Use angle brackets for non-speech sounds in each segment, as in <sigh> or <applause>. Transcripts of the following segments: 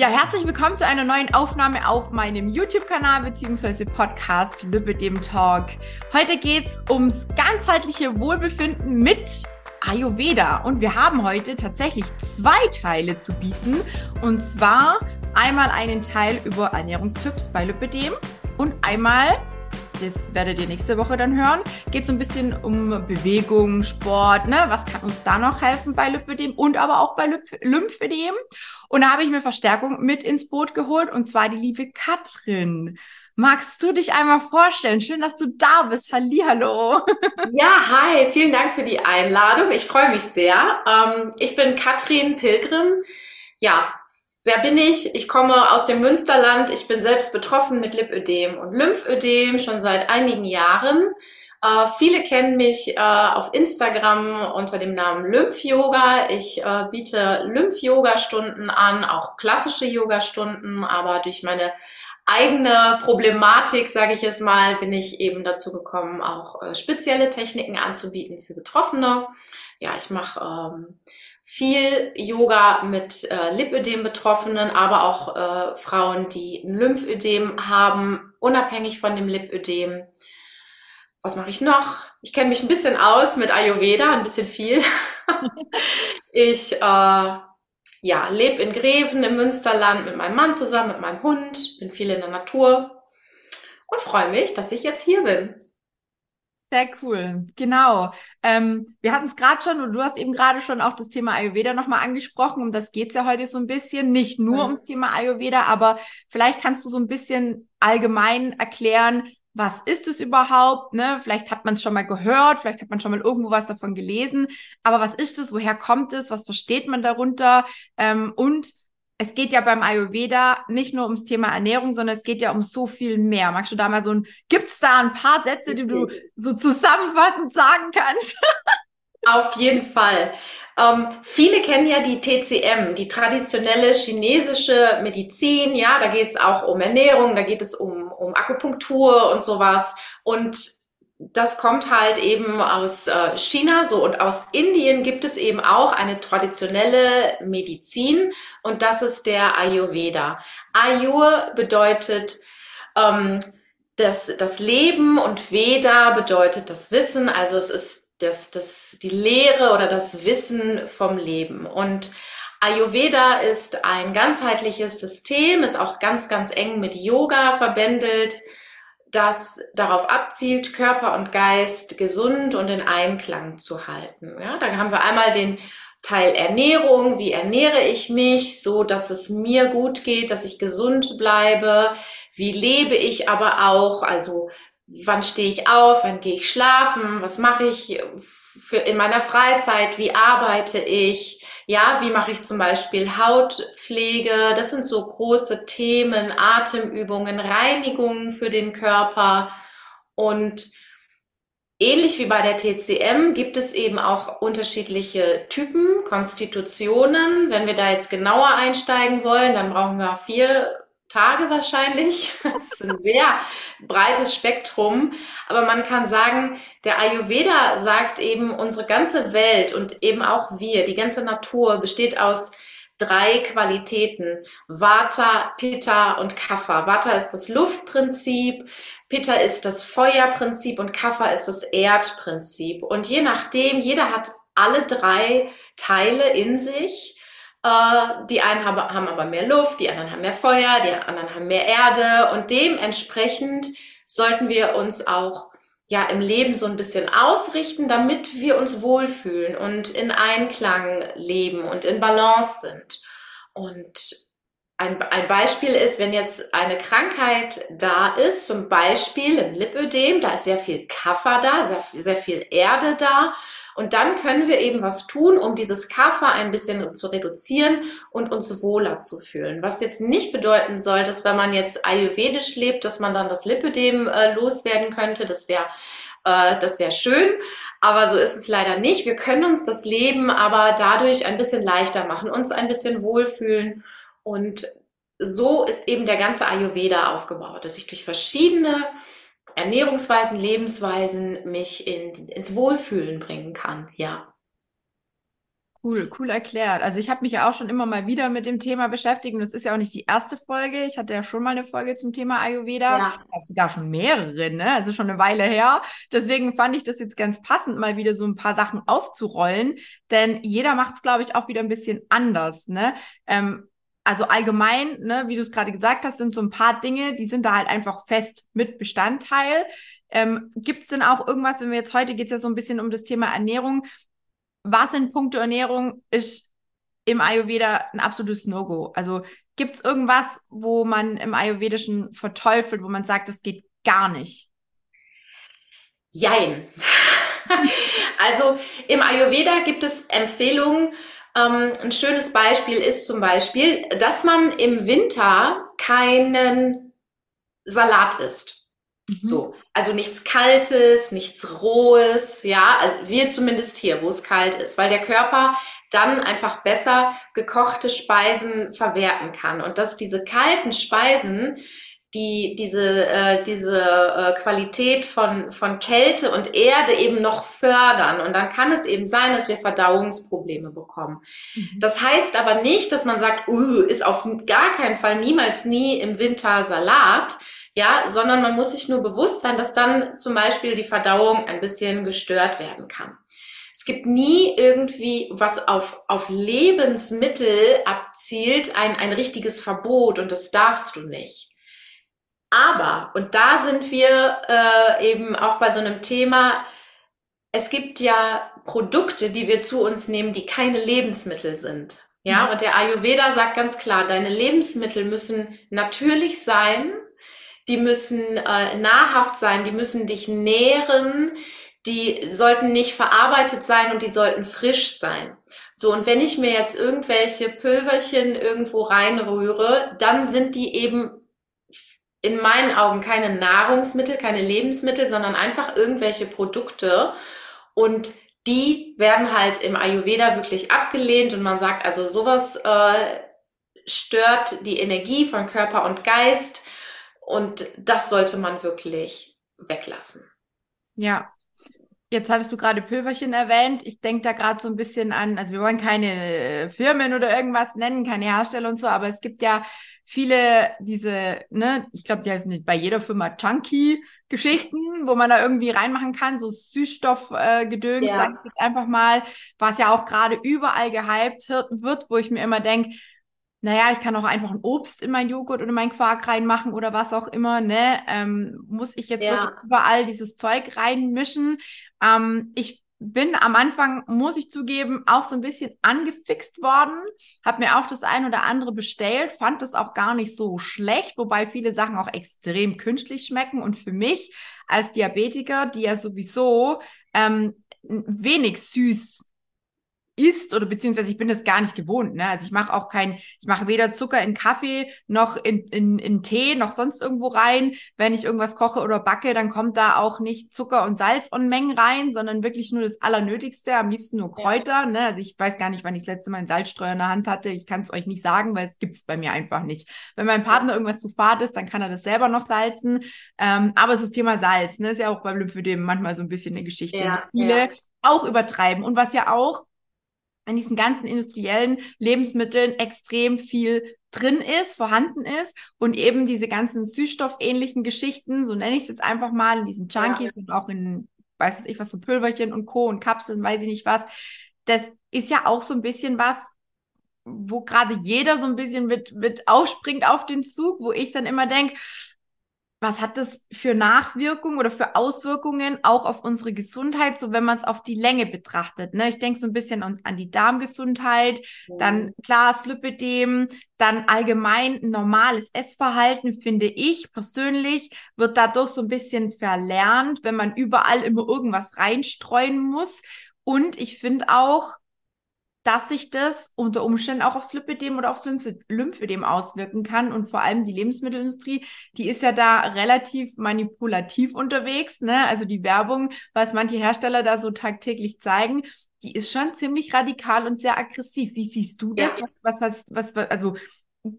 Ja, herzlich willkommen zu einer neuen Aufnahme auf meinem YouTube-Kanal bzw. Podcast Lübbedem Talk. Heute geht es ums ganzheitliche Wohlbefinden mit Ayurveda und wir haben heute tatsächlich zwei Teile zu bieten und zwar einmal einen Teil über Ernährungstipps bei Lübbedem und einmal das werdet ihr nächste Woche dann hören. Geht so ein bisschen um Bewegung, Sport, ne? Was kann uns da noch helfen bei Lymphödem und aber auch bei Lymphödem? Und da habe ich mir Verstärkung mit ins Boot geholt und zwar die liebe Katrin. Magst du dich einmal vorstellen? Schön, dass du da bist. Hallihallo. <laughs> Ja, hi. Vielen Dank für die Einladung. Ich freue mich sehr. Ähm, ich bin Katrin Pilgrim. Ja, Wer bin ich? Ich komme aus dem Münsterland. Ich bin selbst betroffen mit Lipödem und Lymphödem schon seit einigen Jahren. Äh, viele kennen mich äh, auf Instagram unter dem Namen Lymph-Yoga. Ich äh, biete Lymph-Yoga-Stunden an, auch klassische Yoga-Stunden, aber durch meine eigene Problematik, sage ich es mal, bin ich eben dazu gekommen, auch äh, spezielle Techniken anzubieten für Betroffene. Ja, ich mache ähm, viel Yoga mit äh, Lipödem-Betroffenen, aber auch äh, Frauen, die ein Lymphödem haben, unabhängig von dem Lipödem. Was mache ich noch? Ich kenne mich ein bisschen aus mit Ayurveda, ein bisschen viel. <laughs> ich äh, ja, lebe in Greven im Münsterland mit meinem Mann zusammen, mit meinem Hund, bin viel in der Natur und freue mich, dass ich jetzt hier bin. Sehr cool, genau. Ähm, wir hatten es gerade schon und du hast eben gerade schon auch das Thema Ayurveda nochmal angesprochen. Um das geht es ja heute so ein bisschen, nicht nur mhm. ums Thema Ayurveda, aber vielleicht kannst du so ein bisschen allgemein erklären, was ist es überhaupt? Ne? Vielleicht hat man es schon mal gehört, vielleicht hat man schon mal irgendwo was davon gelesen, aber was ist es? Woher kommt es? Was versteht man darunter? Ähm, und es geht ja beim Ayurveda nicht nur ums Thema Ernährung, sondern es geht ja um so viel mehr. Magst du da mal so ein, gibt's da ein paar Sätze, die du so zusammenfassend sagen kannst? <laughs> Auf jeden Fall. Ähm, viele kennen ja die TCM, die traditionelle chinesische Medizin. Ja, da geht es auch um Ernährung, da geht es um, um Akupunktur und sowas. Und das kommt halt eben aus äh, China so und aus Indien gibt es eben auch eine traditionelle Medizin und das ist der Ayurveda. Ayur bedeutet ähm, das, das Leben und Veda bedeutet das Wissen, also es ist das, das, die Lehre oder das Wissen vom Leben. Und Ayurveda ist ein ganzheitliches System, ist auch ganz, ganz eng mit Yoga verbändelt das darauf abzielt, Körper und Geist gesund und in Einklang zu halten. Ja, da haben wir einmal den Teil Ernährung. Wie ernähre ich mich, so dass es mir gut geht, dass ich gesund bleibe? Wie lebe ich aber auch? Also, wann stehe ich auf? Wann gehe ich schlafen? Was mache ich für in meiner Freizeit? Wie arbeite ich? Ja, wie mache ich zum Beispiel Hautpflege? Das sind so große Themen, Atemübungen, Reinigungen für den Körper. Und ähnlich wie bei der TCM gibt es eben auch unterschiedliche Typen, Konstitutionen. Wenn wir da jetzt genauer einsteigen wollen, dann brauchen wir vier Tage wahrscheinlich. <laughs> Das ist ein sehr breites Spektrum. Aber man kann sagen, der Ayurveda sagt eben, unsere ganze Welt und eben auch wir, die ganze Natur besteht aus drei Qualitäten. Vata, Pitta und Kapha. Vata ist das Luftprinzip, Pitta ist das Feuerprinzip und Kapha ist das Erdprinzip. Und je nachdem, jeder hat alle drei Teile in sich. Äh, die einen haben, haben aber mehr Luft, die anderen haben mehr Feuer, die anderen haben mehr Erde und dementsprechend sollten wir uns auch ja im Leben so ein bisschen ausrichten, damit wir uns wohlfühlen und in Einklang leben und in Balance sind. Und ein, ein Beispiel ist, wenn jetzt eine Krankheit da ist, zum Beispiel ein Lipödem, da ist sehr viel Kaffer da, sehr, sehr viel Erde da und dann können wir eben was tun, um dieses Kaffer ein bisschen zu reduzieren und uns wohler zu fühlen. Was jetzt nicht bedeuten soll, dass wenn man jetzt ayurvedisch lebt, dass man dann das Lipödem äh, loswerden könnte. Das wäre äh, das wäre schön, aber so ist es leider nicht. Wir können uns das Leben aber dadurch ein bisschen leichter machen, uns ein bisschen wohlfühlen und so ist eben der ganze Ayurveda aufgebaut, dass ich durch verschiedene Ernährungsweisen, Lebensweisen mich in, ins Wohlfühlen bringen kann, ja. Cool, cool erklärt. Also ich habe mich ja auch schon immer mal wieder mit dem Thema beschäftigt und das ist ja auch nicht die erste Folge. Ich hatte ja schon mal eine Folge zum Thema Ayurveda. Ja. Sogar schon mehrere, ne? Also schon eine Weile her. Deswegen fand ich das jetzt ganz passend, mal wieder so ein paar Sachen aufzurollen. Denn jeder macht es, glaube ich, auch wieder ein bisschen anders, ne? Ähm, also allgemein, ne, wie du es gerade gesagt hast, sind so ein paar Dinge, die sind da halt einfach fest mit Bestandteil. Ähm, Gibt es denn auch irgendwas, wenn wir jetzt heute geht es ja so ein bisschen um das Thema Ernährung, was in puncto Ernährung ist im Ayurveda ein absolutes No-Go? Also gibt es irgendwas, wo man im Ayurvedischen verteufelt, wo man sagt, das geht gar nicht? Jein. <laughs> also im Ayurveda gibt es Empfehlungen. Ähm, ein schönes Beispiel ist zum Beispiel, dass man im Winter keinen Salat isst. Mhm. So, also nichts Kaltes, nichts Rohes, ja, also wir zumindest hier, wo es kalt ist, weil der Körper dann einfach besser gekochte Speisen verwerten kann und dass diese kalten Speisen die diese äh, diese äh, Qualität von von Kälte und Erde eben noch fördern und dann kann es eben sein, dass wir Verdauungsprobleme bekommen. Mhm. Das heißt aber nicht, dass man sagt, uh, ist auf gar keinen Fall niemals nie im Winter Salat, ja, sondern man muss sich nur bewusst sein, dass dann zum Beispiel die Verdauung ein bisschen gestört werden kann. Es gibt nie irgendwie, was auf, auf Lebensmittel abzielt, ein, ein richtiges Verbot und das darfst du nicht. Aber, und da sind wir äh, eben auch bei so einem Thema, es gibt ja Produkte, die wir zu uns nehmen, die keine Lebensmittel sind. Ja, mhm. und der Ayurveda sagt ganz klar, deine Lebensmittel müssen natürlich sein, die müssen äh, nahrhaft sein, die müssen dich nähren, die sollten nicht verarbeitet sein und die sollten frisch sein. So, und wenn ich mir jetzt irgendwelche Pülverchen irgendwo reinrühre, dann sind die eben in meinen Augen keine Nahrungsmittel, keine Lebensmittel, sondern einfach irgendwelche Produkte. Und die werden halt im Ayurveda wirklich abgelehnt und man sagt, also sowas äh, stört die Energie von Körper und Geist und das sollte man wirklich weglassen. Ja. Jetzt hattest du gerade Pülverchen erwähnt. Ich denke da gerade so ein bisschen an, also wir wollen keine äh, Firmen oder irgendwas nennen, keine Hersteller und so, aber es gibt ja viele diese, ne, ich glaube, die heißen bei jeder Firma Chunky-Geschichten, wo man da irgendwie reinmachen kann, so Süßstoffgedöns, äh, ja. sag ich jetzt einfach mal, was ja auch gerade überall gehypt wird, wo ich mir immer denke, naja, ich kann auch einfach ein Obst in mein Joghurt oder in meinen Quark reinmachen oder was auch immer, ne? Ähm, muss ich jetzt ja. wirklich überall dieses Zeug reinmischen? Ähm, ich bin am Anfang, muss ich zugeben, auch so ein bisschen angefixt worden, habe mir auch das ein oder andere bestellt, fand das auch gar nicht so schlecht, wobei viele Sachen auch extrem künstlich schmecken. Und für mich als Diabetiker, die ja sowieso ähm, wenig süß isst oder beziehungsweise ich bin das gar nicht gewohnt. Ne? Also ich mache auch kein, ich mache weder Zucker in Kaffee noch in, in, in Tee noch sonst irgendwo rein. Wenn ich irgendwas koche oder backe, dann kommt da auch nicht Zucker und Salz und Mengen rein, sondern wirklich nur das Allernötigste, am liebsten nur Kräuter. Ja. Ne? Also ich weiß gar nicht, wann ich das letzte Mal einen Salzstreuer in der Hand hatte. Ich kann es euch nicht sagen, weil es gibt es bei mir einfach nicht. Wenn mein Partner irgendwas zu fad ist, dann kann er das selber noch salzen. Ähm, aber es ist das Thema Salz, ne? Ist ja auch beim Lymphödem manchmal so ein bisschen eine Geschichte. Ja, viele ja. auch übertreiben. Und was ja auch in diesen ganzen industriellen Lebensmitteln extrem viel drin ist, vorhanden ist und eben diese ganzen süßstoffähnlichen Geschichten, so nenne ich es jetzt einfach mal, in diesen Junkies ja. und auch in, weiß ich was, so Pülverchen und Co. und Kapseln, weiß ich nicht was, das ist ja auch so ein bisschen was, wo gerade jeder so ein bisschen mit, mit aufspringt auf den Zug, wo ich dann immer denke, was hat das für Nachwirkungen oder für Auswirkungen auch auf unsere Gesundheit, so wenn man es auf die Länge betrachtet. Ne? Ich denke so ein bisschen an, an die Darmgesundheit, ja. dann klar Lipidem, dann allgemein normales Essverhalten, finde ich persönlich, wird dadurch so ein bisschen verlernt, wenn man überall immer irgendwas reinstreuen muss. Und ich finde auch, dass sich das unter Umständen auch aufs Lipidem oder aufs Lymphödem auswirken kann. Und vor allem die Lebensmittelindustrie, die ist ja da relativ manipulativ unterwegs. Ne? Also die Werbung, was manche Hersteller da so tagtäglich zeigen, die ist schon ziemlich radikal und sehr aggressiv. Wie siehst du das? Ja. Was, was hast, was, also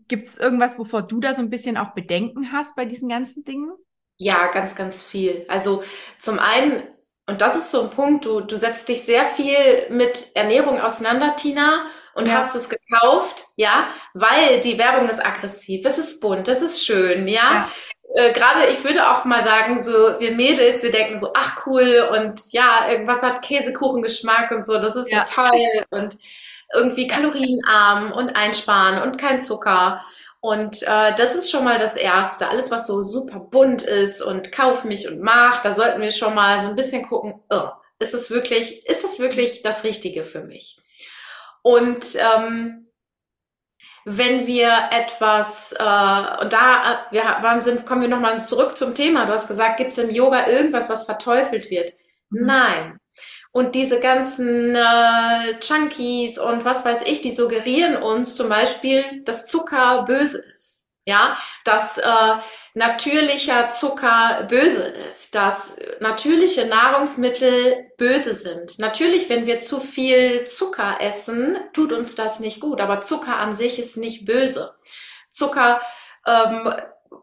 gibt es irgendwas, wovor du da so ein bisschen auch Bedenken hast bei diesen ganzen Dingen? Ja, ganz, ganz viel. Also zum einen Und das ist so ein Punkt, du, du setzt dich sehr viel mit Ernährung auseinander, Tina, und ja. hast es gekauft, ja, weil die Werbung ist aggressiv, es ist bunt, es ist schön, ja. ja. Äh, Gerade, ich würde auch mal sagen, so wir Mädels, wir denken so, ach cool und ja, irgendwas hat Käsekuchengeschmack und so, das ist ja, toll und irgendwie kalorienarm und einsparen und kein Zucker. Und äh, das ist schon mal das Erste. Alles, was so super bunt ist und kauf mich und mach, da sollten wir schon mal so ein bisschen gucken, oh, ist es wirklich, ist das wirklich das Richtige für mich? Und ähm, wenn wir etwas, äh, und da äh, wir waren, sind, kommen wir nochmal zurück zum Thema. Du hast gesagt, gibt es im Yoga irgendwas, was verteufelt wird? Mhm. Nein. Und diese ganzen äh, Chunkies und was weiß ich, die suggerieren uns zum Beispiel, dass Zucker böse ist. Ja, dass äh, natürlicher Zucker böse ist, dass natürliche Nahrungsmittel böse sind. Natürlich, wenn wir zu viel Zucker essen, tut uns das nicht gut, aber Zucker an sich ist nicht böse. Zucker ähm,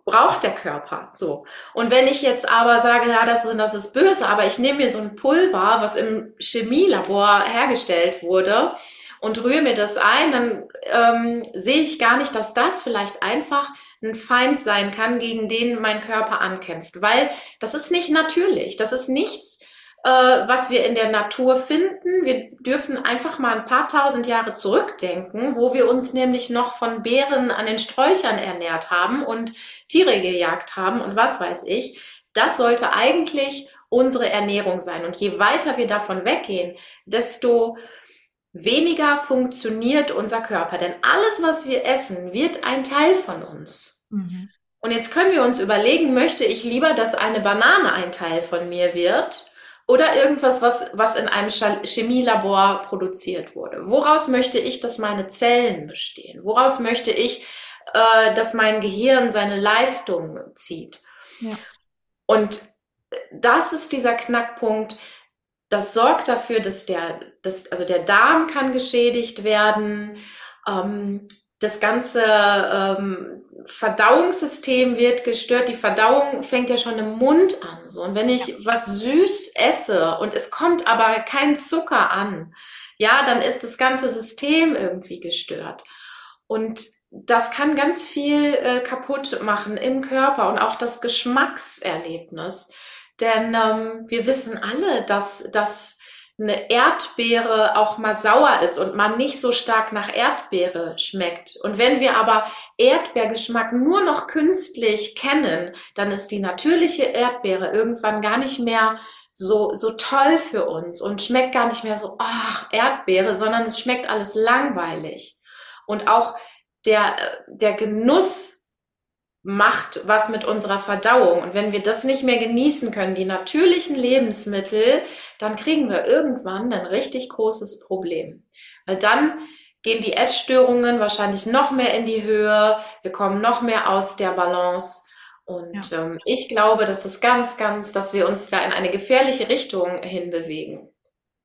braucht der Körper so. Und wenn ich jetzt aber sage, ja, das ist, das ist böse, aber ich nehme mir so ein Pulver, was im Chemielabor hergestellt wurde, und rühre mir das ein, dann ähm, sehe ich gar nicht, dass das vielleicht einfach ein Feind sein kann, gegen den mein Körper ankämpft. Weil das ist nicht natürlich. Das ist nichts, äh, was wir in der Natur finden. Wir dürfen einfach mal ein paar tausend Jahre zurückdenken, wo wir uns nämlich noch von Bären an den Sträuchern ernährt haben und Tiere gejagt haben und was weiß ich. Das sollte eigentlich unsere Ernährung sein. Und je weiter wir davon weggehen, desto weniger funktioniert unser Körper. Denn alles, was wir essen, wird ein Teil von uns. Mhm. Und jetzt können wir uns überlegen, möchte ich lieber, dass eine Banane ein Teil von mir wird oder irgendwas, was, was in einem Chemielabor produziert wurde? Woraus möchte ich, dass meine Zellen bestehen? Woraus möchte ich, äh, dass mein Gehirn seine Leistung zieht? Ja. Und das ist dieser Knackpunkt, das sorgt dafür, dass der, dass, also der Darm kann geschädigt werden, ähm, das ganze ähm, Verdauungssystem wird gestört. Die Verdauung fängt ja schon im Mund an. So. Und wenn ich ja. was süß esse und es kommt aber kein Zucker an, ja, dann ist das ganze System irgendwie gestört. Und das kann ganz viel äh, kaputt machen im Körper und auch das Geschmackserlebnis. Denn ähm, wir wissen alle, dass, dass eine Erdbeere auch mal sauer ist und man nicht so stark nach Erdbeere schmeckt. Und wenn wir aber Erdbeergeschmack nur noch künstlich kennen, dann ist die natürliche Erdbeere irgendwann gar nicht mehr so, so toll für uns und schmeckt gar nicht mehr so, ach, Erdbeere, sondern es schmeckt alles langweilig. Und auch der, der Genuss macht was mit unserer Verdauung. Und wenn wir das nicht mehr genießen können, die natürlichen Lebensmittel, dann kriegen wir irgendwann ein richtig großes Problem. Weil dann gehen die Essstörungen wahrscheinlich noch mehr in die Höhe, wir kommen noch mehr aus der Balance. Und ja. ähm, ich glaube, dass das ganz, ganz, dass wir uns da in eine gefährliche Richtung hinbewegen.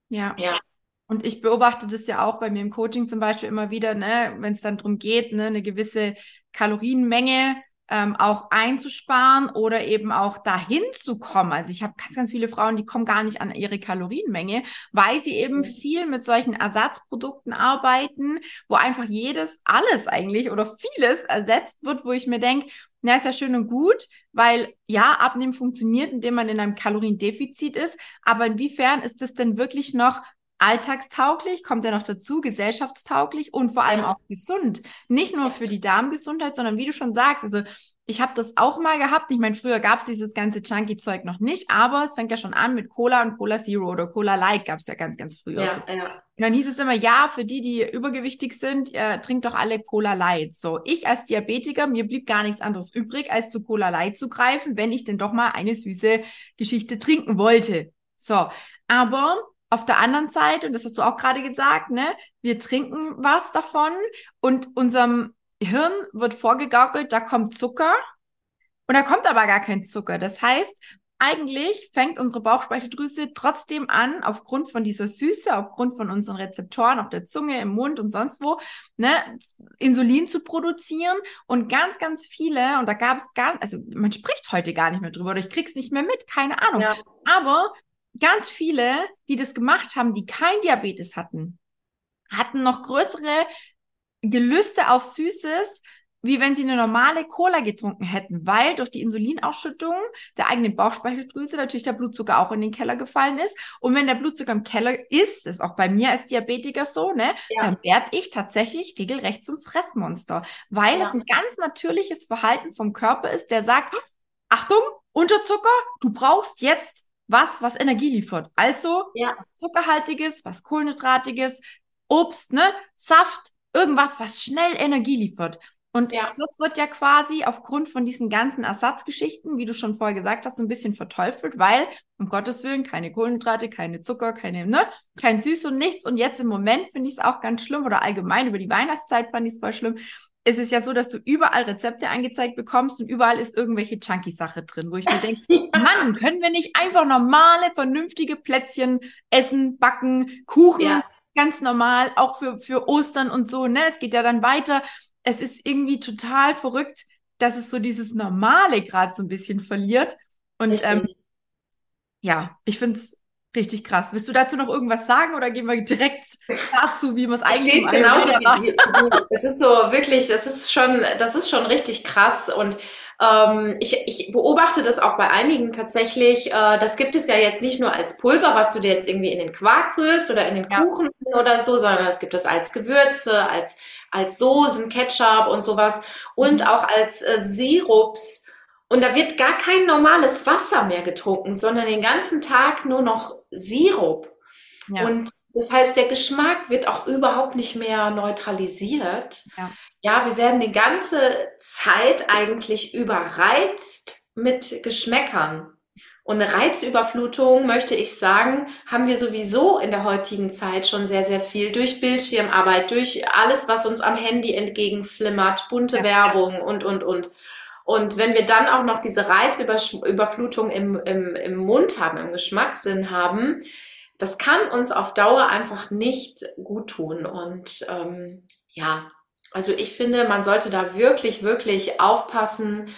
Ja. ja. Und ich beobachte das ja auch bei mir im Coaching zum Beispiel immer wieder, ne, wenn es dann darum geht, ne, eine gewisse Kalorienmenge ähm, auch einzusparen oder eben auch dahin zu kommen. Also ich habe ganz, ganz viele Frauen, die kommen gar nicht an ihre Kalorienmenge, weil sie eben viel mit solchen Ersatzprodukten arbeiten, wo einfach jedes, alles eigentlich oder vieles ersetzt wird, wo ich mir denke, na, ist ja schön und gut, weil ja, Abnehmen funktioniert, indem man in einem Kaloriendefizit ist. Aber inwiefern ist das denn wirklich noch alltagstauglich, kommt ja noch dazu, gesellschaftstauglich und vor allem auch gesund. Nicht nur für die Darmgesundheit, sondern wie du schon sagst, also ich habe das auch mal gehabt. Ich meine, früher gab es dieses ganze Chunky-Zeug noch nicht, aber es fängt ja schon an mit Cola und Cola Zero oder Cola Light gab es ja ganz, ganz früher. Ja, so. ja. Und dann hieß es immer, ja, für die, die übergewichtig sind, äh, trinkt doch alle Cola Light. So, ich als Diabetiker, mir blieb gar nichts anderes übrig, als zu Cola Light zu greifen, wenn ich denn doch mal eine süße Geschichte trinken wollte. So, aber auf der anderen Seite, und das hast du auch gerade gesagt, ne, wir trinken was davon und unserem Hirn wird vorgegaukelt, da kommt Zucker und da kommt aber gar kein Zucker. Das heißt, eigentlich fängt unsere Bauchspeicheldrüse trotzdem an, aufgrund von dieser Süße, aufgrund von unseren Rezeptoren auf der Zunge, im Mund und sonst wo, ne, Insulin zu produzieren. Und ganz, ganz viele, und da gab es gar, also man spricht heute gar nicht mehr drüber, oder ich krieg's nicht mehr mit, keine Ahnung. Ja. Aber ganz viele, die das gemacht haben, die kein Diabetes hatten, hatten noch größere Gelüste auf Süßes, wie wenn sie eine normale Cola getrunken hätten, weil durch die Insulinausschüttung der eigenen Bauchspeicheldrüse natürlich der Blutzucker auch in den Keller gefallen ist. Und wenn der Blutzucker im Keller ist, ist auch bei mir als Diabetiker so, ne, ja. dann werde ich tatsächlich regelrecht zum Fressmonster, weil ja. es ein ganz natürliches Verhalten vom Körper ist, der sagt, Achtung, Unterzucker, du brauchst jetzt was, was Energie liefert. Also ja. was zuckerhaltiges, was kohlenhydratiges, Obst, ne, Saft, irgendwas, was schnell Energie liefert. Und ja. das wird ja quasi aufgrund von diesen ganzen Ersatzgeschichten, wie du schon vorher gesagt hast, so ein bisschen verteufelt, weil, um Gottes Willen, keine Kohlenhydrate, keine Zucker, keine, ne, kein Süß und nichts. Und jetzt im Moment finde ich es auch ganz schlimm oder allgemein über die Weihnachtszeit fand ich es voll schlimm. Es ist ja so, dass du überall Rezepte angezeigt bekommst und überall ist irgendwelche Chunky-Sache drin, wo ich mir denke, <laughs> Mann, können wir nicht einfach normale, vernünftige Plätzchen essen, backen, Kuchen, ja. ganz normal, auch für, für Ostern und so, ne? Es geht ja dann weiter es ist irgendwie total verrückt, dass es so dieses Normale gerade so ein bisschen verliert. Und ähm, ja, ich finde es richtig krass. Willst du dazu noch irgendwas sagen oder gehen wir direkt dazu, wie man es eigentlich ich genau macht? Es ist so wirklich, das ist schon, das ist schon richtig krass und ähm, ich, ich beobachte das auch bei einigen tatsächlich. Äh, das gibt es ja jetzt nicht nur als Pulver, was du dir jetzt irgendwie in den Quark rührst oder in den ja. Kuchen oder so, sondern es gibt es als Gewürze, als, als Soßen, Ketchup und sowas und mhm. auch als äh, Sirups. Und da wird gar kein normales Wasser mehr getrunken, sondern den ganzen Tag nur noch Sirup. Ja. Und das heißt, der Geschmack wird auch überhaupt nicht mehr neutralisiert. Ja. ja, wir werden die ganze Zeit eigentlich überreizt mit Geschmäckern. Und eine Reizüberflutung, möchte ich sagen, haben wir sowieso in der heutigen Zeit schon sehr, sehr viel durch Bildschirmarbeit, durch alles, was uns am Handy entgegenflimmert, bunte ja. Werbung und, und, und. Und wenn wir dann auch noch diese Reizüberflutung im, im, im Mund haben, im Geschmackssinn haben, das kann uns auf Dauer einfach nicht gut tun. Und ähm, ja, also ich finde, man sollte da wirklich, wirklich aufpassen,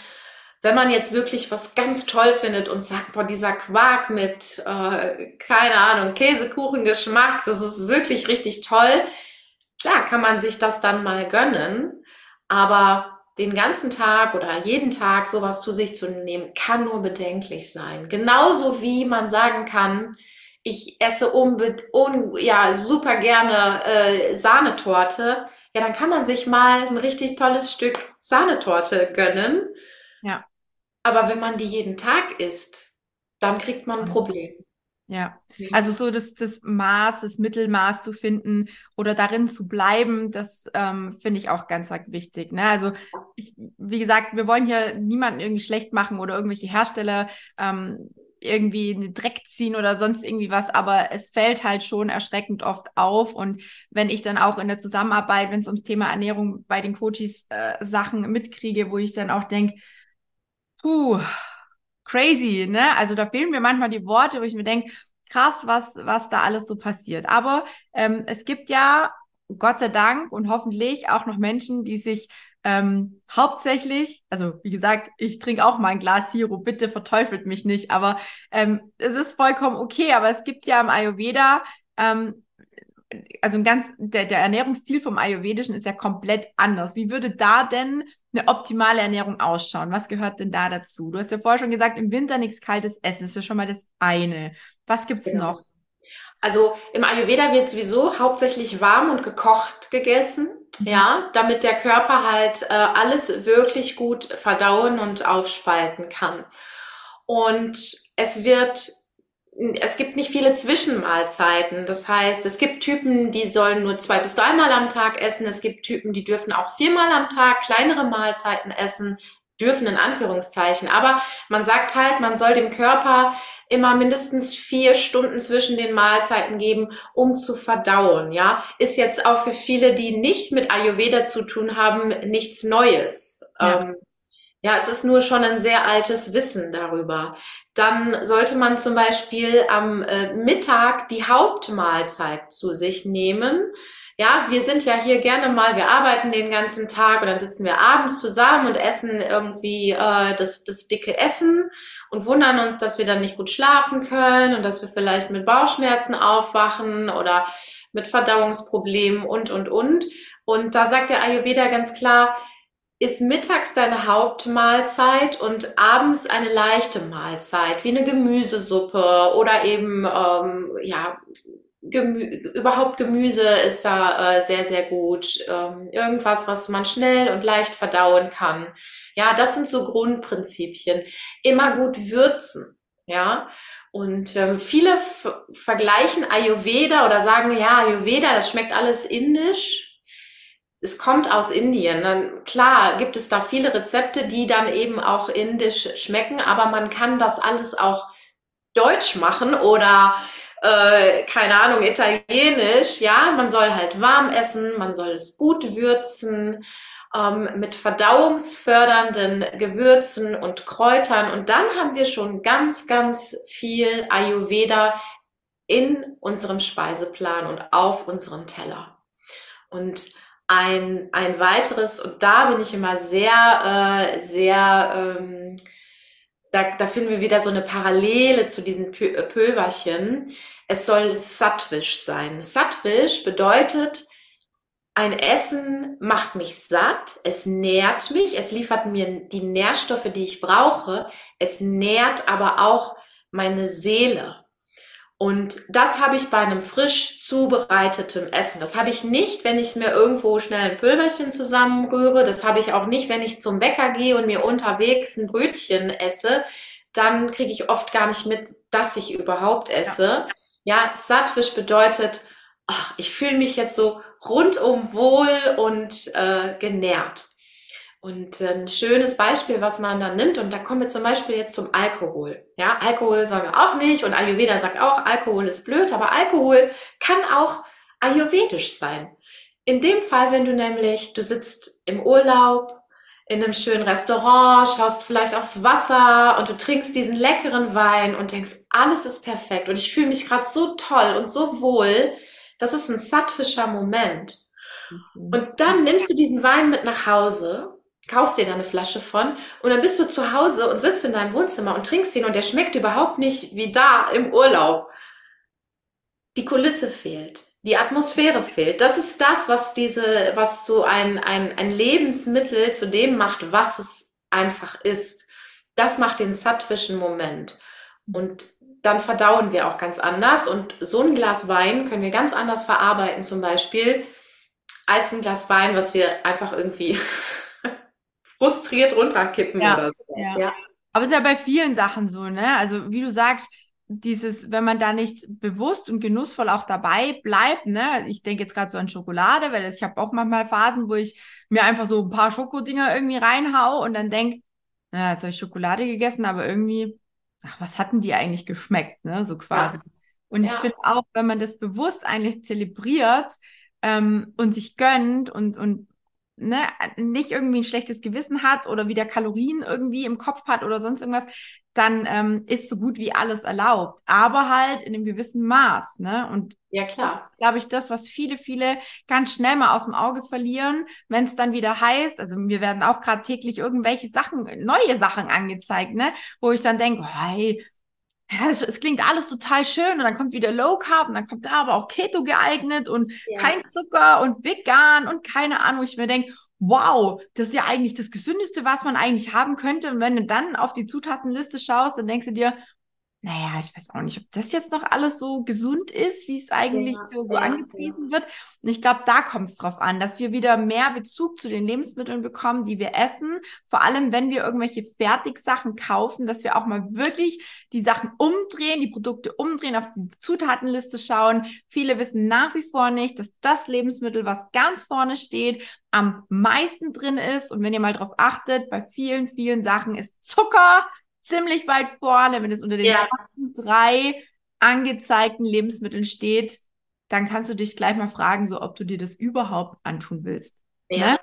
wenn man jetzt wirklich was ganz toll findet und sagt, boah, dieser Quark mit, äh, keine Ahnung, Käsekuchengeschmack, das ist wirklich richtig toll. Klar kann man sich das dann mal gönnen, aber den ganzen Tag oder jeden Tag sowas zu sich zu nehmen, kann nur bedenklich sein. Genauso wie man sagen kann, ich esse unbe un ja, super gerne äh, Sahnetorte, ja, dann kann man sich mal ein richtig tolles Stück Sahnetorte gönnen. Ja. Aber wenn man die jeden Tag isst, dann kriegt man ein Problem. Ja, also so das, das Maß, das Mittelmaß zu finden oder darin zu bleiben, das ähm, finde ich auch ganz wichtig. Ne? Also ich, wie gesagt, wir wollen hier niemanden irgendwie schlecht machen oder irgendwelche Hersteller ähm, irgendwie einen Dreck ziehen oder sonst irgendwie was, aber es fällt halt schon erschreckend oft auf. Und wenn ich dann auch in der Zusammenarbeit, wenn es ums Thema Ernährung bei den Coaches äh, Sachen mitkriege, wo ich dann auch denke, puh, crazy, ne? Also da fehlen mir manchmal die Worte, wo ich mir denke, krass, was, was da alles so passiert. Aber ähm, es gibt ja Gott sei Dank und hoffentlich auch noch Menschen, die sich ähm, hauptsächlich, also wie gesagt, ich trinke auch mal ein Glas Sirup, bitte verteufelt mich nicht, aber ähm, es ist vollkommen okay, aber es gibt ja im Ayurveda, ähm, also ein ganz, der, der Ernährungsstil vom Ayurvedischen ist ja komplett anders. Wie würde da denn eine optimale Ernährung ausschauen? Was gehört denn da dazu? Du hast ja vorher schon gesagt, im Winter nichts Kaltes essen, das ist ja schon mal das eine. Was gibt's genau. noch? Also im Ayurveda wird sowieso hauptsächlich warm und gekocht gegessen. Mhm. Ja, damit der Körper halt äh, alles wirklich gut verdauen und aufspalten kann. Und es wird, es gibt nicht viele Zwischenmahlzeiten. Das heißt, es gibt Typen, die sollen nur zwei bis dreimal am Tag essen. Es gibt Typen, die dürfen auch viermal am Tag kleinere Mahlzeiten essen dürfen in Anführungszeichen. Aber man sagt halt, man soll dem Körper immer mindestens vier Stunden zwischen den Mahlzeiten geben, um zu verdauen. Ja, ist jetzt auch für viele, die nicht mit Ayurveda zu tun haben, nichts Neues. Ja. Ähm, ja, es ist nur schon ein sehr altes Wissen darüber. Dann sollte man zum Beispiel am äh, Mittag die Hauptmahlzeit zu sich nehmen Ja, wir sind ja hier gerne mal, wir arbeiten den ganzen Tag und dann sitzen wir abends zusammen und essen irgendwie äh, das, das dicke Essen und wundern uns, dass wir dann nicht gut schlafen können und dass wir vielleicht mit Bauchschmerzen aufwachen oder mit Verdauungsproblemen und, und, und. Und da sagt der Ayurveda ganz klar, ist mittags deine Hauptmahlzeit und abends eine leichte Mahlzeit, wie eine Gemüsesuppe oder eben ähm, ja Gemü überhaupt Gemüse ist da äh, sehr, sehr gut. Ähm, irgendwas, was man schnell und leicht verdauen kann. Ja, das sind so Grundprinzipien. Immer gut würzen. Ja, und ähm, viele vergleichen Ayurveda oder sagen, ja, Ayurveda, das schmeckt alles indisch. Es kommt aus Indien. Dann, klar, gibt es da viele Rezepte, die dann eben auch indisch schmecken, aber man kann das alles auch deutsch machen oder äh, keine Ahnung, italienisch, ja, man soll halt warm essen, man soll es gut würzen, ähm, mit verdauungsfördernden Gewürzen und Kräutern. Und dann haben wir schon ganz, ganz viel Ayurveda in unserem Speiseplan und auf unserem Teller. Und ein, ein weiteres, und da bin ich immer sehr, äh, sehr, ähm, da, da finden wir wieder so eine Parallele zu diesen Pülverchen. Es soll Sattwisch sein. Sattwisch bedeutet, ein Essen macht mich satt, es nährt mich, es liefert mir die Nährstoffe, die ich brauche, es nährt aber auch meine Seele. Und das habe ich bei einem frisch zubereiteten Essen. Das habe ich nicht, wenn ich mir irgendwo schnell ein Pülverchen zusammenrühre. Das habe ich auch nicht, wenn ich zum Bäcker gehe und mir unterwegs ein Brötchen esse. Dann kriege ich oft gar nicht mit, dass ich überhaupt esse. Ja. Ja, Sattwisch bedeutet, ach, ich fühle mich jetzt so rundum wohl und äh, genährt. Und ein schönes Beispiel, was man dann nimmt, und da kommen wir zum Beispiel jetzt zum Alkohol. Ja, Alkohol sagen wir auch nicht und Ayurveda sagt auch, Alkohol ist blöd, aber Alkohol kann auch ayurvedisch sein. In dem Fall, wenn du nämlich, du sitzt im Urlaub, in einem schönen Restaurant, schaust vielleicht aufs Wasser und du trinkst diesen leckeren Wein und denkst, alles ist perfekt und ich fühle mich gerade so toll und so wohl. Das ist ein sattfischer Moment. Mhm. Und dann nimmst du diesen Wein mit nach Hause, kaufst dir da eine Flasche von und dann bist du zu Hause und sitzt in deinem Wohnzimmer und trinkst ihn und der schmeckt überhaupt nicht wie da im Urlaub. Die Kulisse fehlt die Atmosphäre fehlt. Das ist das, was diese, was so ein, ein, ein Lebensmittel zu dem macht, was es einfach ist. Das macht den sattwischen Moment. Und dann verdauen wir auch ganz anders. Und so ein Glas Wein können wir ganz anders verarbeiten, zum Beispiel, als ein Glas Wein, was wir einfach irgendwie <laughs> frustriert runterkippen ja, oder sowas. Ja. Aber es ist ja bei vielen Sachen so, ne? Also wie du sagst, dieses, wenn man da nicht bewusst und genussvoll auch dabei bleibt, ne, ich denke jetzt gerade so an Schokolade, weil ich habe auch manchmal Phasen, wo ich mir einfach so ein paar Schokodinger irgendwie reinhau und dann denk, na, jetzt habe ich Schokolade gegessen, aber irgendwie, ach, was hatten die eigentlich geschmeckt, ne, so quasi. Ja. Und ich ja. finde auch, wenn man das bewusst eigentlich zelebriert ähm, und sich gönnt und, und ne, nicht irgendwie ein schlechtes Gewissen hat oder wieder Kalorien irgendwie im Kopf hat oder sonst irgendwas, dann ähm, ist so gut wie alles erlaubt, aber halt in einem gewissen Maß, ne? Und ja klar, glaube ich, das, was viele, viele ganz schnell mal aus dem Auge verlieren, wenn es dann wieder heißt, also mir werden auch gerade täglich irgendwelche Sachen, neue Sachen angezeigt, ne? Wo ich dann denke, oh, hey, ja, es, es, klingt alles total schön und dann kommt wieder Low Carb und dann kommt da aber auch Keto geeignet und ja. kein Zucker und vegan und keine Ahnung. Ich mir denke, wow, das ist ja eigentlich das Gesündeste, was man eigentlich haben könnte. Und wenn du dann auf die Zutatenliste schaust, dann denkst du dir, naja, ich weiß auch nicht, ob das jetzt noch alles so gesund ist, wie es eigentlich ja, so, so ja, angepriesen ja. wird. Und ich glaube, da kommt es drauf an, dass wir wieder mehr Bezug zu den Lebensmitteln bekommen, die wir essen. Vor allem, wenn wir irgendwelche Fertigsachen kaufen, dass wir auch mal wirklich die Sachen umdrehen, die Produkte umdrehen, auf die Zutatenliste schauen. Viele wissen nach wie vor nicht, dass das Lebensmittel, was ganz vorne steht, am meisten drin ist. Und wenn ihr mal drauf achtet, bei vielen, vielen Sachen ist Zucker ziemlich weit vorne, wenn es unter den ja. drei angezeigten Lebensmitteln steht, dann kannst du dich gleich mal fragen, so ob du dir das überhaupt antun willst. Ja. Ne?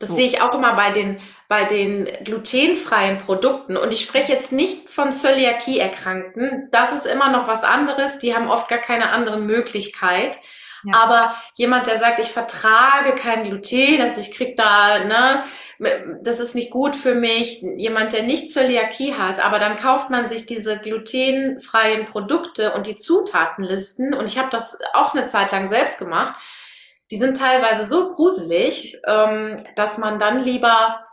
Das so. sehe ich auch immer bei den, bei den glutenfreien Produkten. Und ich spreche jetzt nicht von Zöliakie-Erkrankten. Das ist immer noch was anderes. Die haben oft gar keine andere Möglichkeit. Ja. Aber jemand, der sagt, ich vertrage kein Gluten, also ich krieg da, ne, das ist nicht gut für mich. Jemand, der nicht Zöliakie hat, aber dann kauft man sich diese glutenfreien Produkte und die Zutatenlisten. Und ich habe das auch eine Zeit lang selbst gemacht. Die sind teilweise so gruselig, ähm, dass man dann lieber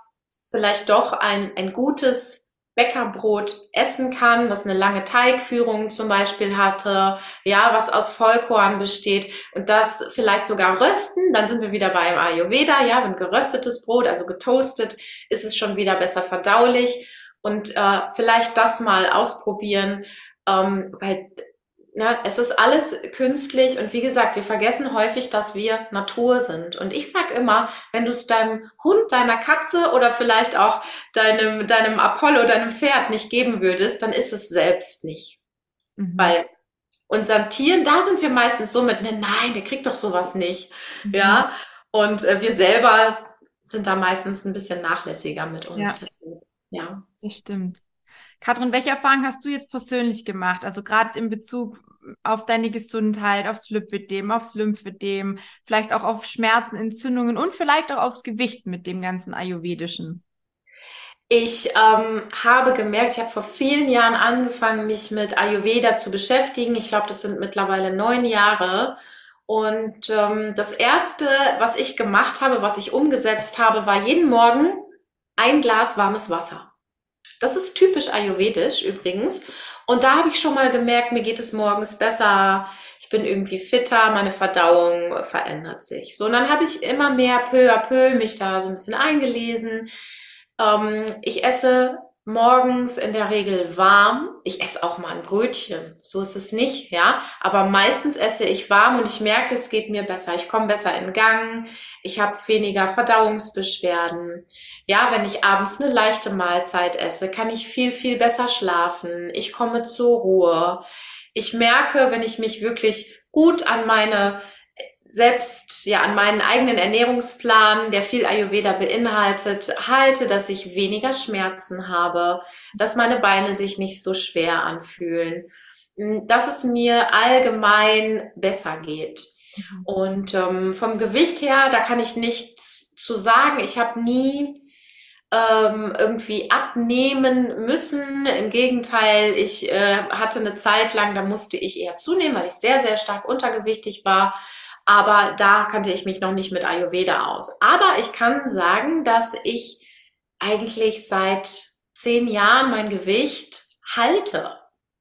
vielleicht doch ein, ein gutes Bäckerbrot essen kann, was eine lange Teigführung zum Beispiel hatte, ja, was aus Vollkorn besteht und das vielleicht sogar rösten, dann sind wir wieder beim Ayurveda, ja, wenn geröstetes Brot, also getoastet, ist es schon wieder besser verdaulich und äh, vielleicht das mal ausprobieren, ähm, weil ja, es ist alles künstlich und wie gesagt, wir vergessen häufig, dass wir Natur sind. Und ich sag immer, wenn du es deinem Hund, deiner Katze oder vielleicht auch deinem, deinem Apollo, deinem Pferd nicht geben würdest, dann ist es selbst nicht. Mhm. Weil unseren Tieren, da sind wir meistens so mit, ne, nein, der kriegt doch sowas nicht. Mhm. Ja. Und äh, wir selber sind da meistens ein bisschen nachlässiger mit uns. Ja, Deswegen, ja. das stimmt. Katrin, welche Erfahrungen hast du jetzt persönlich gemacht? Also gerade in Bezug auf deine Gesundheit, aufs Lipidem, aufs Lymphedem, vielleicht auch auf Schmerzen, Entzündungen und vielleicht auch aufs Gewicht mit dem ganzen Ayurvedischen. Ich ähm, habe gemerkt, ich habe vor vielen Jahren angefangen, mich mit Ayurveda zu beschäftigen. Ich glaube, das sind mittlerweile neun Jahre. Und ähm, das Erste, was ich gemacht habe, was ich umgesetzt habe, war jeden Morgen ein Glas warmes Wasser. Das ist typisch ayurvedisch übrigens. Und da habe ich schon mal gemerkt, mir geht es morgens besser, ich bin irgendwie fitter, meine Verdauung verändert sich. So, und dann habe ich immer mehr peu à peu mich da so ein bisschen eingelesen. Ähm, ich esse morgens in der Regel warm. Ich esse auch mal ein Brötchen, so ist es nicht, ja. Aber meistens esse ich warm und ich merke, es geht mir besser. Ich komme besser in Gang, ich habe weniger Verdauungsbeschwerden. Ja, wenn ich abends eine leichte Mahlzeit esse, kann ich viel, viel besser schlafen. Ich komme zur Ruhe. Ich merke, wenn ich mich wirklich gut an meine selbst ja an meinen eigenen Ernährungsplan, der viel Ayurveda beinhaltet, halte, dass ich weniger Schmerzen habe, dass meine Beine sich nicht so schwer anfühlen, hm, dass es mir allgemein besser geht. Mhm. Und ähm, vom Gewicht her, da kann ich nichts zu sagen. Ich habe nie ähm, irgendwie abnehmen müssen. Im Gegenteil, ich äh, hatte eine Zeit lang, da musste ich eher zunehmen, weil ich sehr, sehr stark untergewichtig war. Aber da kannte ich mich noch nicht mit Ayurveda aus. Aber ich kann sagen, dass ich eigentlich seit zehn Jahren mein Gewicht halte.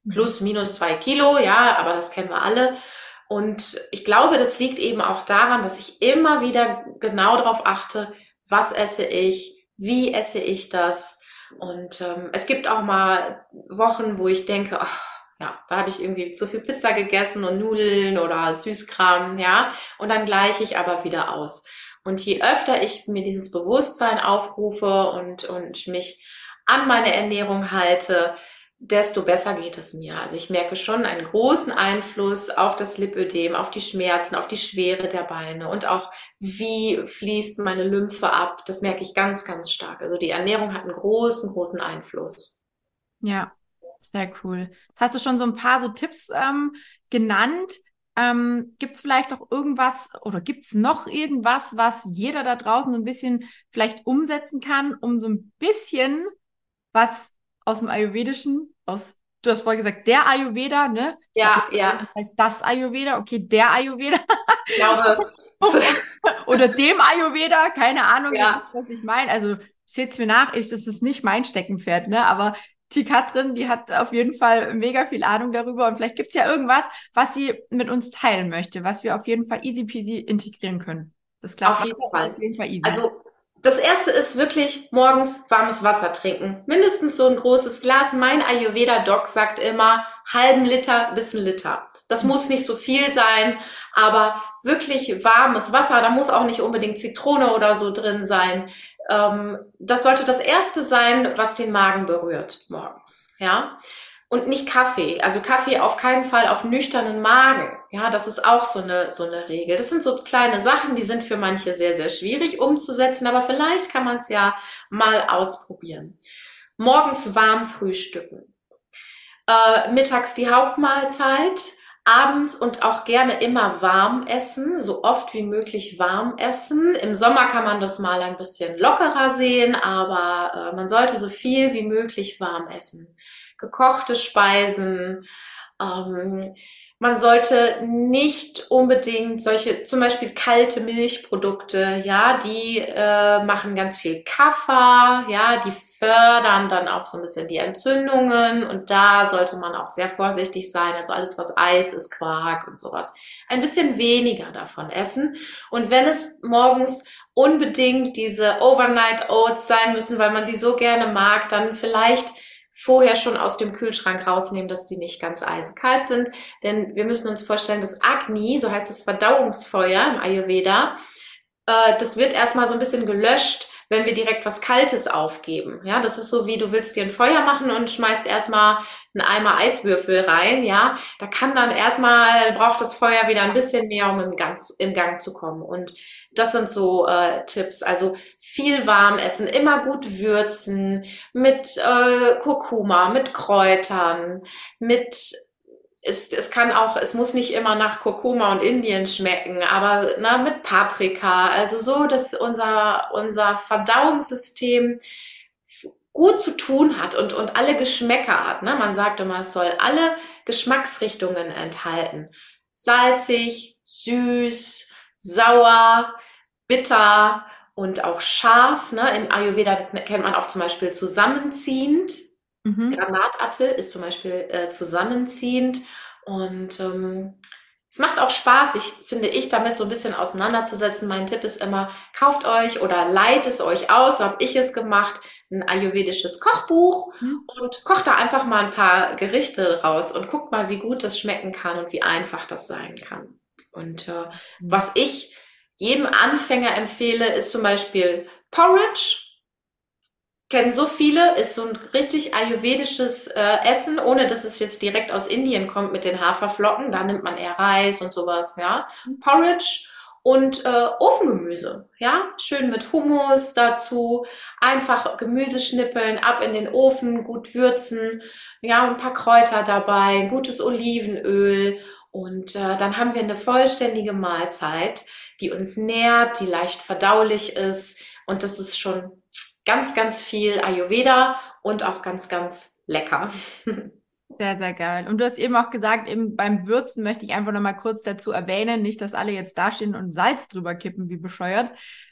Plus, minus zwei Kilo, ja, aber das kennen wir alle. Und ich glaube, das liegt eben auch daran, dass ich immer wieder genau darauf achte, was esse ich, wie esse ich das. Und ähm, es gibt auch mal Wochen, wo ich denke, ach, ja, da habe ich irgendwie zu viel Pizza gegessen und Nudeln oder Süßkram, ja, und dann gleiche ich aber wieder aus. Und je öfter ich mir dieses Bewusstsein aufrufe und, und mich an meine Ernährung halte, desto besser geht es mir. Also ich merke schon einen großen Einfluss auf das Lipödem, auf die Schmerzen, auf die Schwere der Beine und auch wie fließt meine Lymphe ab. Das merke ich ganz, ganz stark. Also die Ernährung hat einen großen, großen Einfluss. Ja, sehr cool. Jetzt hast du schon so ein paar so Tipps ähm, genannt. Ähm, gibt es vielleicht auch irgendwas oder gibt es noch irgendwas, was jeder da draußen so ein bisschen vielleicht umsetzen kann, um so ein bisschen was aus dem Ayurvedischen, aus, du hast vorher gesagt, der Ayurveda, ne? Ja, so, ja. Das heißt das Ayurveda, okay, der Ayurveda. Ich glaube. <laughs> oder dem Ayurveda, keine Ahnung, ja. was ich meine. Also seht's mir nach, ich, das ist nicht mein Steckenpferd, ne? Aber die Katrin, die hat auf jeden Fall mega viel Ahnung darüber und vielleicht gibt's ja irgendwas, was sie mit uns teilen möchte, was wir auf jeden Fall easy peasy integrieren können. Das Glas auf jeden, Fall. auf jeden Fall easy. Also das erste ist wirklich morgens warmes Wasser trinken. Mindestens so ein großes Glas. Mein Ayurveda-Doc sagt immer halben Liter bis ein Liter. Das muss nicht so viel sein, aber wirklich warmes Wasser, da muss auch nicht unbedingt Zitrone oder so drin sein das sollte das erste sein, was den Magen berührt morgens, ja. Und nicht Kaffee. Also Kaffee auf keinen Fall auf nüchternen Magen. Ja, das ist auch so eine, so eine Regel. Das sind so kleine Sachen, die sind für manche sehr, sehr schwierig umzusetzen, aber vielleicht kann man es ja mal ausprobieren. Morgens warm frühstücken. Äh, mittags die Hauptmahlzeit Abends und auch gerne immer warm essen, so oft wie möglich warm essen. Im Sommer kann man das mal ein bisschen lockerer sehen, aber äh, man sollte so viel wie möglich warm essen. Gekochte Speisen, ähm, man sollte nicht unbedingt solche, zum Beispiel kalte Milchprodukte, ja, die äh, machen ganz viel Kaffer, ja, die fördern dann auch so ein bisschen die Entzündungen und da sollte man auch sehr vorsichtig sein. Also alles, was Eis ist, Quark und sowas, ein bisschen weniger davon essen. Und wenn es morgens unbedingt diese Overnight Oats sein müssen, weil man die so gerne mag, dann vielleicht vorher schon aus dem Kühlschrank rausnehmen, dass die nicht ganz eisekalt sind. Denn wir müssen uns vorstellen, das Agni, so heißt das Verdauungsfeuer im Ayurveda, äh, das wird erstmal so ein bisschen gelöscht, wenn wir direkt was Kaltes aufgeben. Ja, das ist so wie du willst dir ein Feuer machen und schmeißt erstmal einen Eimer Eiswürfel rein. Ja, da kann dann erstmal, braucht das Feuer wieder ein bisschen mehr, um im Gang, im Gang zu kommen. Und das sind so äh, Tipps. Also viel warm essen, immer gut würzen mit äh, Kurkuma, mit Kräutern, mit es, es kann auch, es muss nicht immer nach Kurkuma und Indien schmecken, aber na, mit Paprika, also so, dass unser, unser Verdauungssystem gut zu tun hat und, und alle Geschmäcker hat. Ne? Man sagt immer, es soll alle Geschmacksrichtungen enthalten. Salzig, süß, sauer, bitter und auch scharf. Ne? Im Ayurveda kennt man auch zum Beispiel zusammenziehend. Mhm. Granatapfel ist zum Beispiel äh, zusammenziehend und ähm, es macht auch Spaß, ich finde ich, damit so ein bisschen auseinanderzusetzen. Mein Tipp ist immer, kauft euch oder leiht es euch aus, so habe ich es gemacht, ein ayurvedisches Kochbuch mhm. und kocht da einfach mal ein paar Gerichte raus und guckt mal, wie gut das schmecken kann und wie einfach das sein kann. Und äh, mhm. was ich jedem Anfänger empfehle, ist zum Beispiel Porridge kennen so viele, ist so ein richtig ayurvedisches äh, Essen, ohne dass es jetzt direkt aus Indien kommt mit den Haferflocken. Da nimmt man eher Reis und sowas, ja. Porridge und äh, Ofengemüse, ja. Schön mit Hummus dazu. Einfach Gemüse schnippeln, ab in den Ofen, gut würzen. Ja, ein paar Kräuter dabei, gutes Olivenöl. Und äh, dann haben wir eine vollständige Mahlzeit, die uns nährt, die leicht verdaulich ist. Und das ist schon ganz, ganz viel Ayurveda und auch ganz, ganz lecker. <laughs> Sehr, sehr geil. Und du hast eben auch gesagt, eben beim Würzen möchte ich einfach nochmal kurz dazu erwähnen, nicht, dass alle jetzt dastehen und Salz drüber kippen, wie bescheuert.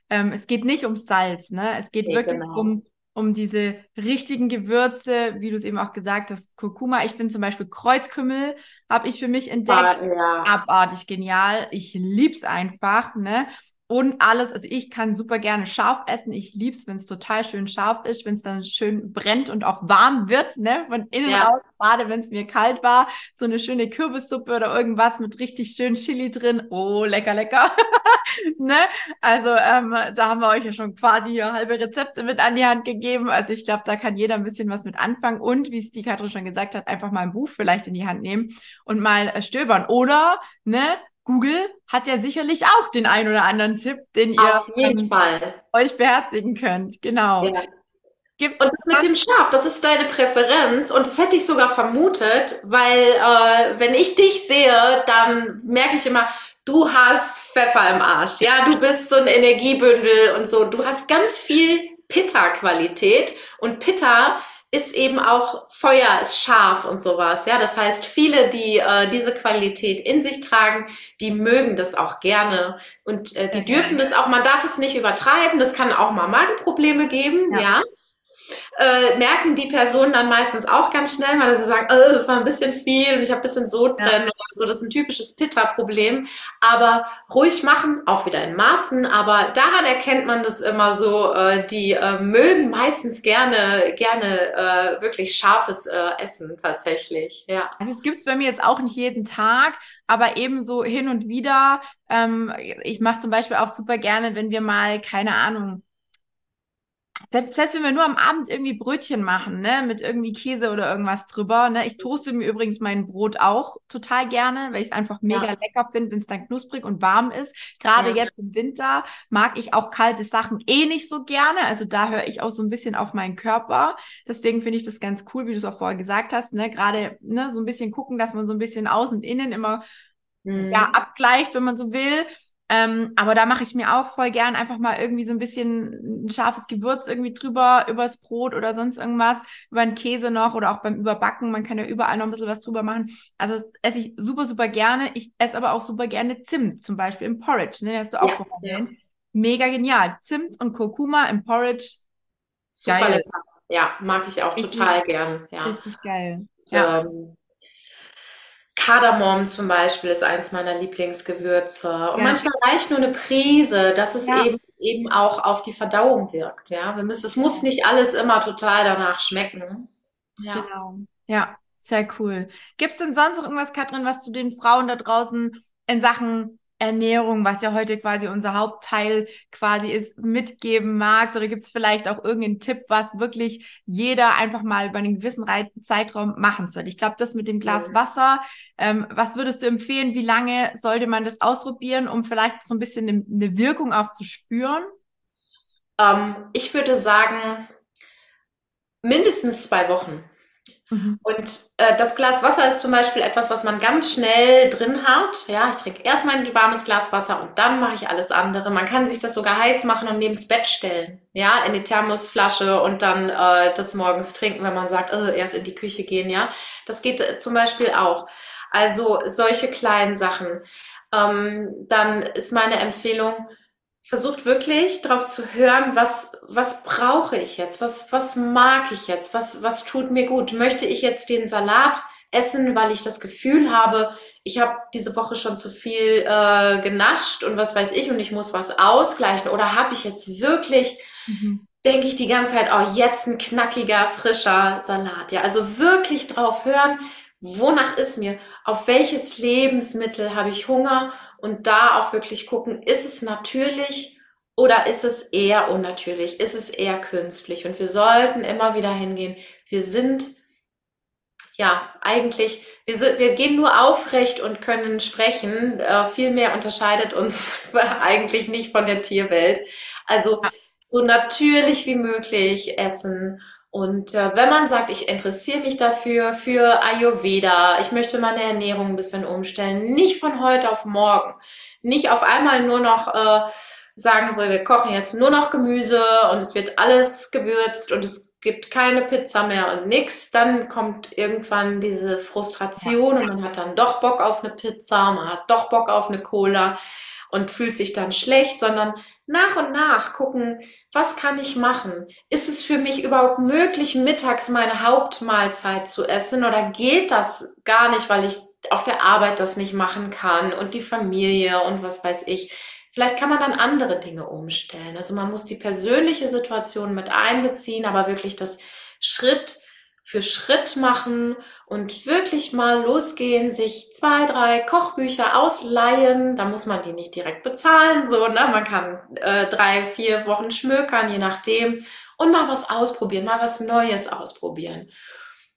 Ähm, es geht nicht ums Salz, ne? Es geht okay, wirklich genau. um, um diese richtigen Gewürze, wie du es eben auch gesagt hast, Kurkuma. Ich finde zum Beispiel Kreuzkümmel, habe ich für mich entdeckt. Ah, ja. Abartig genial. Ich lieb's einfach, ne? Und alles. Also ich kann super gerne scharf essen. Ich lieb's, wenn es total schön scharf ist, wenn es dann schön brennt und auch warm wird, ne? Von innen ja. raus, gerade wenn es mir kalt war, so eine schöne Kürbissuppe oder irgendwas mit richtig schön Chili drin. Oh, lecker, lecker. <laughs> ne? Also ähm, da haben wir euch ja schon quasi hier halbe Rezepte mit an die Hand gegeben. Also ich glaube, da kann jeder ein bisschen was mit anfangen und wie es die Katrin schon gesagt hat, einfach mal ein Buch vielleicht in die Hand nehmen und mal äh, stöbern. Oder, ne, Google hat ja sicherlich auch den ein oder anderen Tipp, den ihr ähm, euch beherzigen könnt. Genau. Ja. Gibt und das mit dem Schaf, das ist deine Präferenz und das hätte ich sogar vermutet, weil äh, wenn ich dich sehe, dann merke ich immer, du hast Pfeffer im Arsch. Ja, du bist so ein Energiebündel und so. Du hast ganz viel Pitta-Qualität und Pitta ist eben auch Feuer, ist scharf und sowas. Ja, das heißt, viele, die äh, diese Qualität in sich tragen, die mögen das auch gerne und äh, die dürfen das auch. Man darf es nicht übertreiben. Das kann auch mal Magenprobleme geben. ja. ja äh, merken die Personen dann meistens auch ganz schnell, weil sie sagen, oh, das war ein bisschen viel und ich habe ein bisschen Sodbrennen ja. oder so. Das ist ein typisches Pitta-Problem. Aber ruhig machen, auch wieder in Maßen. Aber daran erkennt man das immer so. Äh, die äh, mögen meistens gerne, gerne äh, wirklich scharfes äh, Essen tatsächlich. Ja. Also es gibt es bei mir jetzt auch nicht jeden Tag, aber ebenso hin und wieder. Ähm, ich mache zum Beispiel auch super gerne, wenn wir mal, keine Ahnung, selbst, selbst wenn wir nur am Abend irgendwie Brötchen machen, ne, mit irgendwie Käse oder irgendwas drüber, ne, ich toaste mir übrigens mein Brot auch total gerne, weil ich es einfach mega ja. lecker finde, wenn es dann knusprig und warm ist. Gerade ja. jetzt im Winter mag ich auch kalte Sachen eh nicht so gerne, also da höre ich auch so ein bisschen auf meinen Körper. Deswegen finde ich das ganz cool, wie du es auch vorher gesagt hast, ne, gerade, ne, so ein bisschen gucken, dass man so ein bisschen aus und innen immer mhm. ja, abgleicht, wenn man so will. Ähm, aber da mache ich mir auch voll gern einfach mal irgendwie so ein bisschen ein scharfes Gewürz irgendwie drüber, übers Brot oder sonst irgendwas, über den Käse noch oder auch beim Überbacken. Man kann ja überall noch ein bisschen was drüber machen. Also das esse ich super, super gerne. Ich esse aber auch super gerne Zimt, zum Beispiel im Porridge. Ne? Den hast du auch ja. Ja. Mega genial. Zimt und Kurkuma im Porridge. Super geil. lecker. Ja, mag ich auch richtig, total gern. Ja. Richtig geil. Ja. Ähm, Kardamom zum Beispiel ist eins meiner Lieblingsgewürze. Und ja. manchmal reicht nur eine Prise, dass es ja. eben, eben auch auf die Verdauung wirkt. Ja, wir müssen, es muss nicht alles immer total danach schmecken. Ja. Genau. Ja, sehr cool. Gibt es denn sonst noch irgendwas, Katrin, was du den Frauen da draußen in Sachen Ernährung, was ja heute quasi unser Hauptteil quasi ist, mitgeben magst? Oder gibt es vielleicht auch irgendeinen Tipp, was wirklich jeder einfach mal über einen gewissen Zeitraum machen soll? Ich glaube, das mit dem Glas Wasser, ähm, was würdest du empfehlen? Wie lange sollte man das ausprobieren, um vielleicht so ein bisschen eine, eine Wirkung auch zu spüren? Ähm, ich würde sagen, mindestens zwei Wochen. Mhm. Und äh, das Glas Wasser ist zum Beispiel etwas, was man ganz schnell drin hat. Ja, ich trinke erstmal ein warmes Glas Wasser und dann mache ich alles andere. Man kann sich das sogar heiß machen und neben das Bett stellen. Ja, in die Thermosflasche und dann äh, das morgens trinken, wenn man sagt, äh, erst in die Küche gehen. Ja, das geht äh, zum Beispiel auch. Also solche kleinen Sachen. Ähm, dann ist meine Empfehlung, versucht wirklich darauf zu hören, was, was brauche ich jetzt, was, was mag ich jetzt, was, was tut mir gut. Möchte ich jetzt den Salat essen, weil ich das Gefühl habe, ich habe diese Woche schon zu viel äh, genascht und was weiß ich und ich muss was ausgleichen oder habe ich jetzt wirklich, mhm. denke ich die ganze Zeit, oh, jetzt ein knackiger, frischer Salat. Ja, also wirklich drauf hören, wonach ist mir, auf welches Lebensmittel habe ich Hunger? Und da auch wirklich gucken, ist es natürlich oder ist es eher unnatürlich, ist es eher künstlich? Und wir sollten immer wieder hingehen, wir sind ja, eigentlich, wir, sind, wir gehen nur aufrecht und können sprechen. Äh, viel mehr unterscheidet uns <laughs> eigentlich nicht von der Tierwelt. Also so natürlich wie möglich essen und äh, wenn man sagt, ich interessiere mich dafür, für Ayurveda, ich möchte meine Ernährung ein bisschen umstellen, nicht von heute auf morgen, nicht auf einmal nur noch äh, sagen, so, wir kochen jetzt nur noch Gemüse und es wird alles gewürzt und es gibt keine Pizza mehr und nix, dann kommt irgendwann diese Frustration und man hat dann doch Bock auf eine Pizza, man hat doch Bock auf eine Cola und fühlt sich dann schlecht, sondern nach und nach gucken, was kann ich machen? Ist es für mich überhaupt möglich, mittags meine Hauptmahlzeit zu essen oder geht das gar nicht, weil ich auf der Arbeit das nicht machen kann und die Familie und was weiß ich? Vielleicht kann man dann andere Dinge umstellen. Also man muss die persönliche Situation mit einbeziehen, aber wirklich das Schritt für Schritt machen und wirklich mal losgehen, sich zwei, drei Kochbücher ausleihen. Da muss man die nicht direkt bezahlen, so, ne? Man kann äh, drei, vier Wochen schmökern, je nachdem, und mal was ausprobieren, mal was Neues ausprobieren.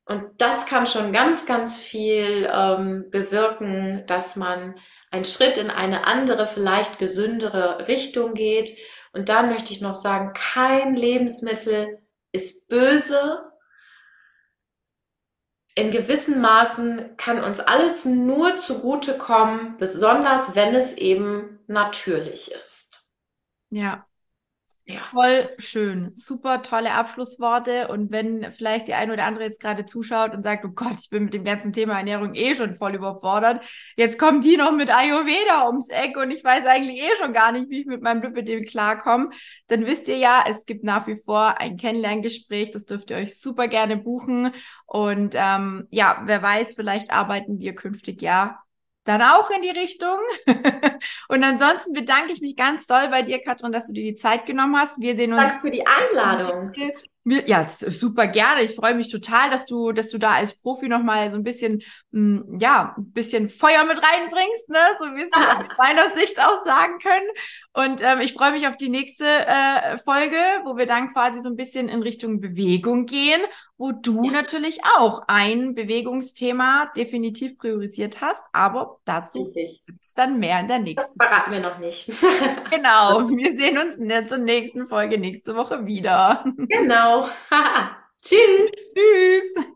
Und das kann schon ganz, ganz viel ähm, bewirken, dass man einen Schritt in eine andere, vielleicht gesündere Richtung geht. Und dann möchte ich noch sagen, kein Lebensmittel ist böse, in gewissen Maßen kann uns alles nur zugutekommen, besonders wenn es eben natürlich ist. Ja, ja. Voll schön. Super tolle Abschlussworte. Und wenn vielleicht die eine oder andere jetzt gerade zuschaut und sagt, oh Gott, ich bin mit dem ganzen Thema Ernährung eh schon voll überfordert. Jetzt kommt die noch mit Ayurveda ums Eck und ich weiß eigentlich eh schon gar nicht, wie ich mit meinem Lipidem klarkomme. Dann wisst ihr ja, es gibt nach wie vor ein Kennenlerngespräch. Das dürft ihr euch super gerne buchen. Und ähm, ja, wer weiß, vielleicht arbeiten wir künftig ja dann auch in die Richtung. <laughs> und ansonsten bedanke ich mich ganz doll bei dir, Katrin, dass du dir die Zeit genommen hast. Wir sehen uns. Danke für die Einladung. Ja, super gerne. Ich freue mich total, dass du, dass du da als Profi nochmal so ein bisschen, hm, ja, ein bisschen Feuer mit reinbringst, ne? So wie es aus <laughs> meiner Sicht auch sagen können. Und ähm, ich freue mich auf die nächste äh, Folge, wo wir dann quasi so ein bisschen in Richtung Bewegung gehen, wo du ja. natürlich auch ein Bewegungsthema definitiv priorisiert hast, aber dazu gibt es dann mehr in der nächsten. Das verraten wir noch nicht. <laughs> genau. <laughs> Wir sehen uns in der nächsten Folge nächste Woche wieder. Genau. <laughs> Tschüss. Tschüss.